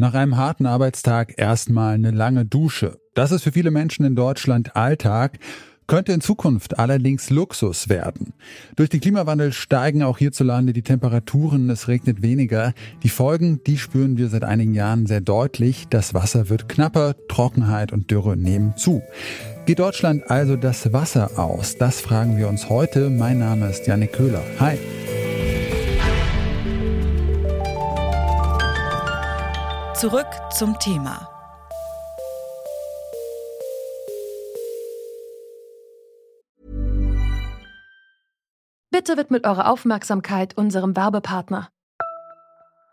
Nach einem harten Arbeitstag erstmal eine lange Dusche. Das ist für viele Menschen in Deutschland Alltag, könnte in Zukunft allerdings Luxus werden. Durch den Klimawandel steigen auch hierzulande die Temperaturen, es regnet weniger. Die Folgen, die spüren wir seit einigen Jahren sehr deutlich. Das Wasser wird knapper, Trockenheit und Dürre nehmen zu. Geht Deutschland also das Wasser aus? Das fragen wir uns heute. Mein Name ist Janik Köhler. Hi. Zurück zum Thema. Bitte widmet eure Aufmerksamkeit unserem Werbepartner.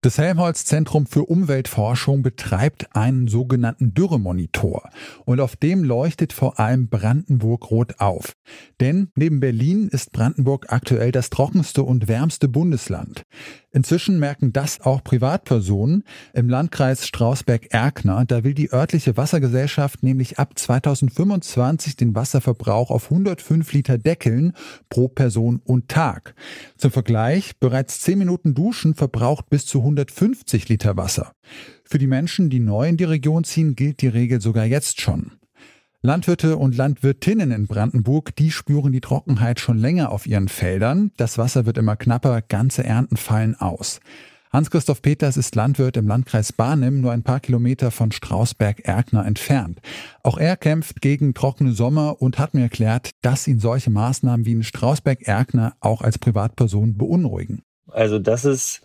Das Helmholtz Zentrum für Umweltforschung betreibt einen sogenannten Dürremonitor und auf dem leuchtet vor allem Brandenburg rot auf. Denn neben Berlin ist Brandenburg aktuell das trockenste und wärmste Bundesland. Inzwischen merken das auch Privatpersonen im Landkreis Strausberg-Erkner. Da will die örtliche Wassergesellschaft nämlich ab 2025 den Wasserverbrauch auf 105 Liter deckeln pro Person und Tag. Zum Vergleich, bereits 10 Minuten Duschen verbraucht bis zu 150 Liter Wasser. Für die Menschen, die neu in die Region ziehen, gilt die Regel sogar jetzt schon. Landwirte und Landwirtinnen in Brandenburg, die spüren die Trockenheit schon länger auf ihren Feldern. Das Wasser wird immer knapper, ganze Ernten fallen aus. Hans-Christoph Peters ist Landwirt im Landkreis Barnim, nur ein paar Kilometer von Strausberg-Erkner entfernt. Auch er kämpft gegen trockene Sommer und hat mir erklärt, dass ihn solche Maßnahmen wie in Strausberg-Erkner auch als Privatperson beunruhigen. Also das ist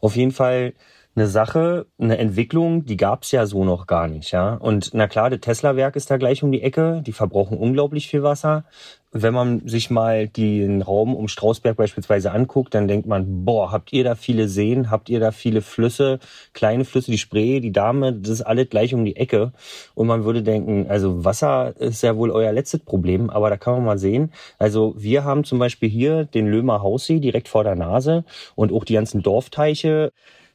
auf jeden Fall eine Sache, eine Entwicklung, die gab's ja so noch gar nicht, ja. Und na klar, das Tesla-Werk ist da gleich um die Ecke, die verbrauchen unglaublich viel Wasser. Wenn man sich mal den Raum um Strausberg beispielsweise anguckt, dann denkt man, boah, habt ihr da viele Seen, habt ihr da viele Flüsse, kleine Flüsse, die Spree, die Dame, das ist alles gleich um die Ecke. Und man würde denken, also Wasser ist ja wohl euer letztes Problem, aber da kann man mal sehen. Also wir haben zum Beispiel hier den Lömer Haussee direkt vor der Nase und auch die ganzen Dorfteiche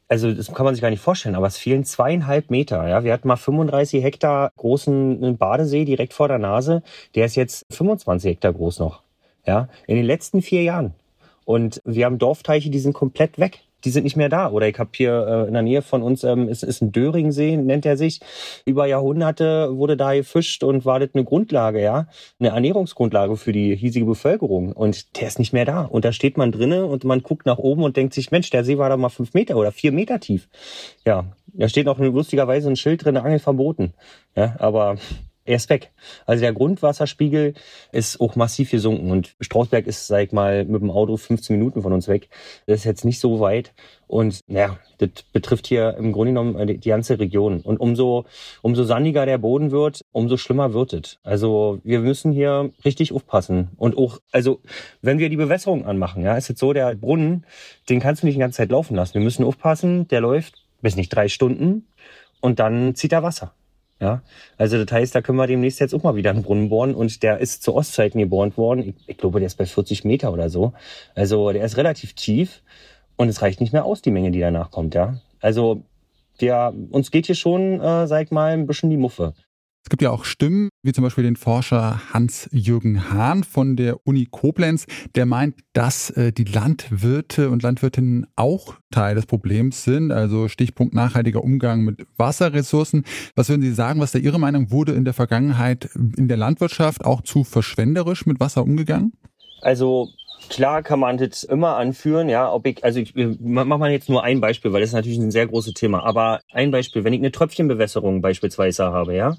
also das kann man sich gar nicht vorstellen, aber es fehlen zweieinhalb Meter. Ja, wir hatten mal 35 Hektar großen Badesee direkt vor der Nase. Der ist jetzt 25 Hektar groß noch. Ja, in den letzten vier Jahren. Und wir haben Dorfteiche, die sind komplett weg die sind nicht mehr da. Oder ich habe hier äh, in der Nähe von uns, ähm, ist, ist ein Döringsee, nennt er sich. Über Jahrhunderte wurde da gefischt und war das eine Grundlage, ja, eine Ernährungsgrundlage für die hiesige Bevölkerung. Und der ist nicht mehr da. Und da steht man drinnen und man guckt nach oben und denkt sich, Mensch, der See war da mal fünf Meter oder vier Meter tief. Ja, da steht auch lustigerweise ein Schild drin, Angel verboten. Ja, aber er ist weg. Also der Grundwasserspiegel ist auch massiv gesunken und Strausberg ist, sag ich mal, mit dem Auto 15 Minuten von uns weg. Das ist jetzt nicht so weit und naja, das betrifft hier im Grunde genommen äh, die ganze Region. Und umso, umso sandiger der Boden wird, umso schlimmer wird es. Also wir müssen hier richtig aufpassen. Und auch, also wenn wir die Bewässerung anmachen, ja, ist jetzt so, der Brunnen, den kannst du nicht die ganze Zeit laufen lassen. Wir müssen aufpassen, der läuft bis nicht drei Stunden und dann zieht er Wasser. Ja, also das heißt, da können wir demnächst jetzt auch mal wieder einen Brunnen bohren und der ist zu Ostzeiten gebohrt worden. Ich, ich glaube, der ist bei 40 Meter oder so. Also der ist relativ tief und es reicht nicht mehr aus, die Menge, die danach kommt, ja. Also der, uns geht hier schon, äh, sag ich mal, ein bisschen die Muffe. Es gibt ja auch Stimmen, wie zum Beispiel den Forscher Hans-Jürgen Hahn von der Uni Koblenz, der meint, dass äh, die Landwirte und Landwirtinnen auch Teil des Problems sind. Also Stichpunkt nachhaltiger Umgang mit Wasserressourcen. Was würden Sie sagen, was da Ihre Meinung wurde in der Vergangenheit in der Landwirtschaft auch zu verschwenderisch mit Wasser umgegangen? Also Klar kann man das immer anführen, ja, ob ich, also ich mach mal jetzt nur ein Beispiel, weil das ist natürlich ein sehr großes Thema. Aber ein Beispiel, wenn ich eine Tröpfchenbewässerung beispielsweise habe, ja,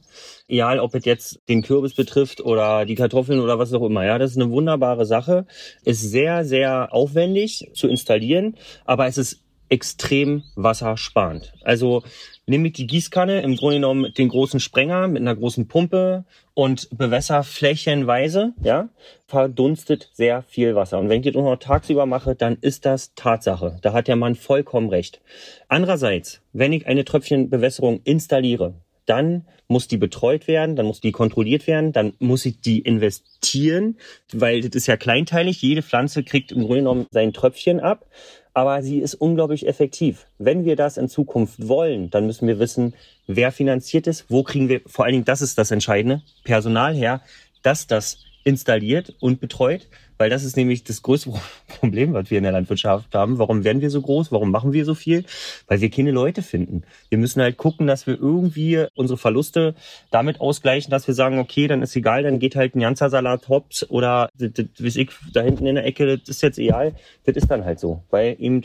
egal ob es jetzt den Kürbis betrifft oder die Kartoffeln oder was auch immer, ja, das ist eine wunderbare Sache, ist sehr, sehr aufwendig zu installieren, aber es ist extrem wassersparend. Also nehme ich die Gießkanne, im Grunde genommen den großen Sprenger mit einer großen Pumpe und bewässer flächenweise, ja, verdunstet sehr viel Wasser. Und wenn ich das noch tagsüber mache, dann ist das Tatsache. Da hat der Mann vollkommen recht. Andererseits, wenn ich eine Tröpfchenbewässerung installiere, dann muss die betreut werden, dann muss die kontrolliert werden, dann muss ich die investieren, weil das ist ja kleinteilig. Jede Pflanze kriegt im Grunde genommen sein Tröpfchen ab, aber sie ist unglaublich effektiv. Wenn wir das in Zukunft wollen, dann müssen wir wissen, wer finanziert es, wo kriegen wir, vor allen Dingen, das ist das Entscheidende, Personal her, dass das installiert und betreut, weil das ist nämlich das größte Problem, was wir in der Landwirtschaft haben. Warum werden wir so groß? Warum machen wir so viel? Weil wir keine Leute finden. Wir müssen halt gucken, dass wir irgendwie unsere Verluste damit ausgleichen, dass wir sagen, okay, dann ist egal, dann geht halt ein ganzer Salat hops oder das, das, das ich da hinten in der Ecke, das ist jetzt egal. Das ist dann halt so, weil eben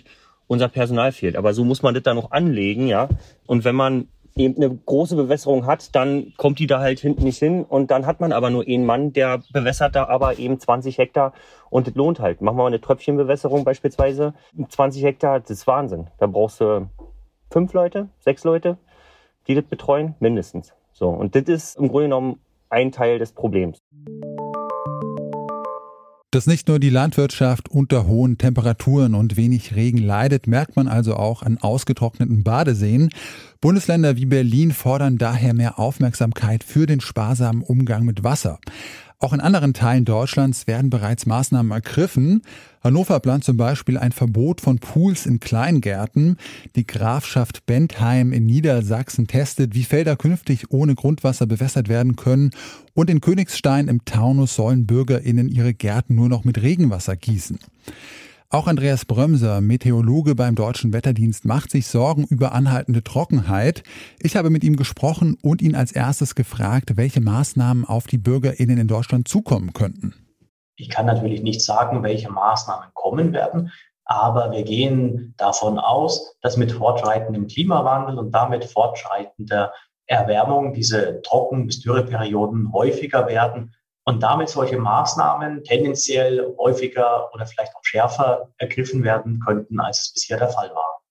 unser Personal fehlt. Aber so muss man das dann noch anlegen, ja. Und wenn man eben eine große Bewässerung hat, dann kommt die da halt hinten nicht hin und dann hat man aber nur einen Mann, der bewässert da aber eben 20 Hektar und das lohnt halt. Machen wir mal eine Tröpfchenbewässerung beispielsweise, 20 Hektar, das ist Wahnsinn. Da brauchst du fünf Leute, sechs Leute, die das betreuen, mindestens. So, und das ist im Grunde genommen ein Teil des Problems. Dass nicht nur die Landwirtschaft unter hohen Temperaturen und wenig Regen leidet, merkt man also auch an ausgetrockneten Badeseen. Bundesländer wie Berlin fordern daher mehr Aufmerksamkeit für den sparsamen Umgang mit Wasser. Auch in anderen Teilen Deutschlands werden bereits Maßnahmen ergriffen. Hannover plant zum Beispiel ein Verbot von Pools in Kleingärten. Die Grafschaft Bentheim in Niedersachsen testet, wie Felder künftig ohne Grundwasser bewässert werden können. Und in Königstein im Taunus sollen BürgerInnen ihre Gärten nur noch mit Regenwasser gießen. Auch Andreas Brömser, Meteorologe beim Deutschen Wetterdienst, macht sich Sorgen über anhaltende Trockenheit. Ich habe mit ihm gesprochen und ihn als erstes gefragt, welche Maßnahmen auf die BürgerInnen in Deutschland zukommen könnten. Ich kann natürlich nicht sagen, welche Maßnahmen kommen werden, aber wir gehen davon aus, dass mit fortschreitendem Klimawandel und damit fortschreitender Erwärmung diese Trocken- bis Dürreperioden häufiger werden und damit solche Maßnahmen tendenziell häufiger oder vielleicht auch schärfer ergriffen werden könnten, als es bisher der Fall war.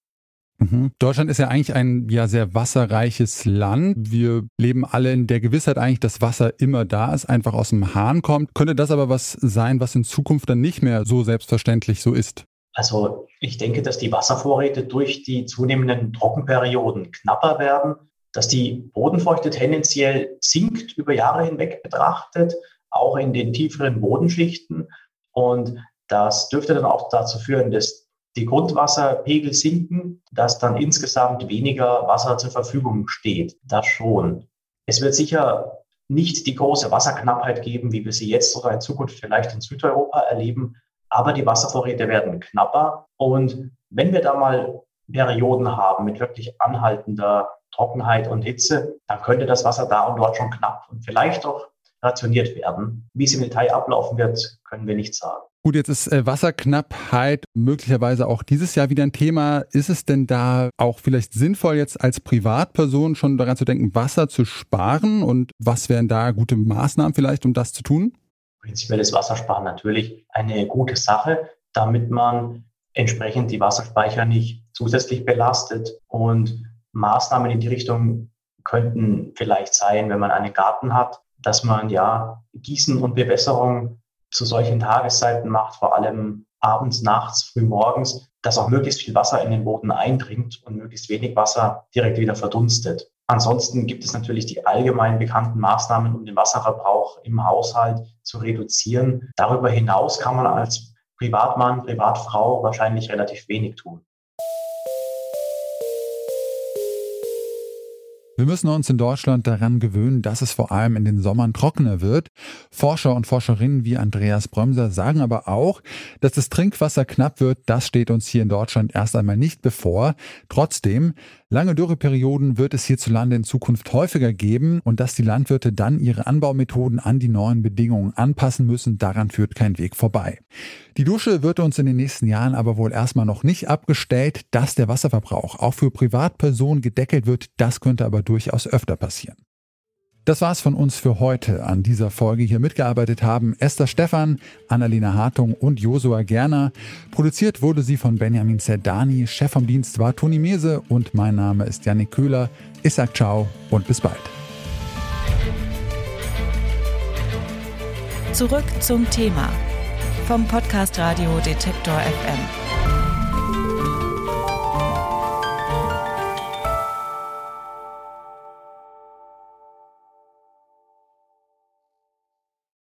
Mhm. Deutschland ist ja eigentlich ein ja sehr wasserreiches Land. Wir leben alle in der Gewissheit eigentlich, dass Wasser immer da ist, einfach aus dem Hahn kommt. Könnte das aber was sein, was in Zukunft dann nicht mehr so selbstverständlich so ist? Also ich denke, dass die Wasservorräte durch die zunehmenden Trockenperioden knapper werden, dass die Bodenfeuchte tendenziell sinkt über Jahre hinweg betrachtet auch in den tieferen Bodenschichten. Und das dürfte dann auch dazu führen, dass die Grundwasserpegel sinken, dass dann insgesamt weniger Wasser zur Verfügung steht. Das schon. Es wird sicher nicht die große Wasserknappheit geben, wie wir sie jetzt oder in Zukunft vielleicht in Südeuropa erleben, aber die Wasservorräte werden knapper. Und wenn wir da mal Perioden haben mit wirklich anhaltender Trockenheit und Hitze, dann könnte das Wasser da und dort schon knapp und vielleicht auch rationiert werden. Wie es im Detail ablaufen wird, können wir nicht sagen. Gut, jetzt ist äh, Wasserknappheit möglicherweise auch dieses Jahr wieder ein Thema. Ist es denn da auch vielleicht sinnvoll, jetzt als Privatperson schon daran zu denken, Wasser zu sparen? Und was wären da gute Maßnahmen vielleicht, um das zu tun? Prinzipiell ist Wassersparen natürlich eine gute Sache, damit man entsprechend die Wasserspeicher nicht zusätzlich belastet. Und Maßnahmen in die Richtung könnten vielleicht sein, wenn man einen Garten hat, dass man ja Gießen und Bewässerung zu solchen Tageszeiten macht, vor allem abends, nachts, früh morgens, dass auch möglichst viel Wasser in den Boden eindringt und möglichst wenig Wasser direkt wieder verdunstet. Ansonsten gibt es natürlich die allgemein bekannten Maßnahmen, um den Wasserverbrauch im Haushalt zu reduzieren. Darüber hinaus kann man als Privatmann, Privatfrau wahrscheinlich relativ wenig tun. Wir müssen uns in Deutschland daran gewöhnen, dass es vor allem in den Sommern trockener wird. Forscher und Forscherinnen wie Andreas Brömser sagen aber auch, dass das Trinkwasser knapp wird. Das steht uns hier in Deutschland erst einmal nicht bevor. Trotzdem, lange Dürreperioden wird es hierzulande in Zukunft häufiger geben und dass die Landwirte dann ihre Anbaumethoden an die neuen Bedingungen anpassen müssen, daran führt kein Weg vorbei. Die Dusche wird uns in den nächsten Jahren aber wohl erstmal noch nicht abgestellt. Dass der Wasserverbrauch auch für Privatpersonen gedeckelt wird, das könnte aber durchaus öfter passieren. Das war's von uns für heute. An dieser Folge hier mitgearbeitet haben Esther Stephan, Annalena Hartung und Josua Gerner. Produziert wurde sie von Benjamin Zerdani. Chef vom Dienst war Toni Mese und mein Name ist Janik Köhler. Ich sag ciao und bis bald. Zurück zum Thema vom Podcast Radio Detektor FM.